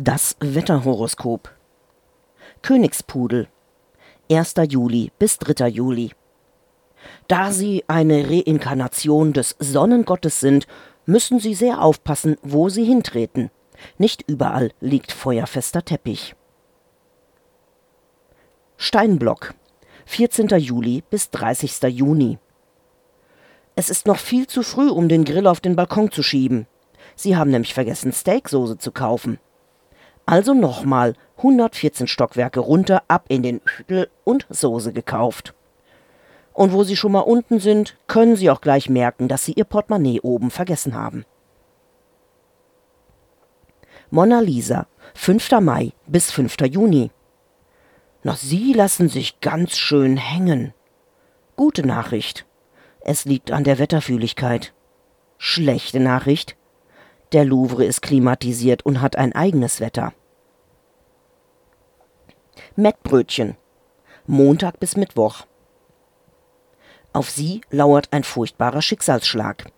Das Wetterhoroskop. Königspudel. 1. Juli bis 3. Juli. Da Sie eine Reinkarnation des Sonnengottes sind, müssen Sie sehr aufpassen, wo Sie hintreten. Nicht überall liegt feuerfester Teppich. Steinblock. 14. Juli bis 30. Juni. Es ist noch viel zu früh, um den Grill auf den Balkon zu schieben. Sie haben nämlich vergessen, Steaksoße zu kaufen. Also nochmal 114 Stockwerke runter, ab in den Hüttel und Soße gekauft. Und wo Sie schon mal unten sind, können Sie auch gleich merken, dass Sie Ihr Portemonnaie oben vergessen haben. Mona Lisa, 5. Mai bis 5. Juni. Na, Sie lassen sich ganz schön hängen. Gute Nachricht. Es liegt an der Wetterfühligkeit. Schlechte Nachricht. Der Louvre ist klimatisiert und hat ein eigenes Wetter. Mettbrötchen. Montag bis Mittwoch. Auf Sie lauert ein furchtbarer Schicksalsschlag.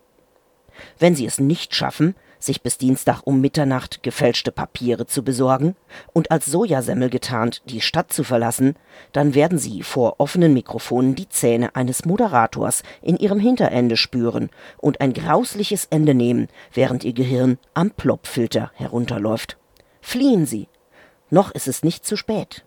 Wenn Sie es nicht schaffen, sich bis Dienstag um Mitternacht gefälschte Papiere zu besorgen und als Sojasemmel getarnt die Stadt zu verlassen, dann werden Sie vor offenen Mikrofonen die Zähne eines Moderators in Ihrem Hinterende spüren und ein grausliches Ende nehmen, während Ihr Gehirn am Plopfilter herunterläuft. Fliehen Sie! Noch ist es nicht zu spät.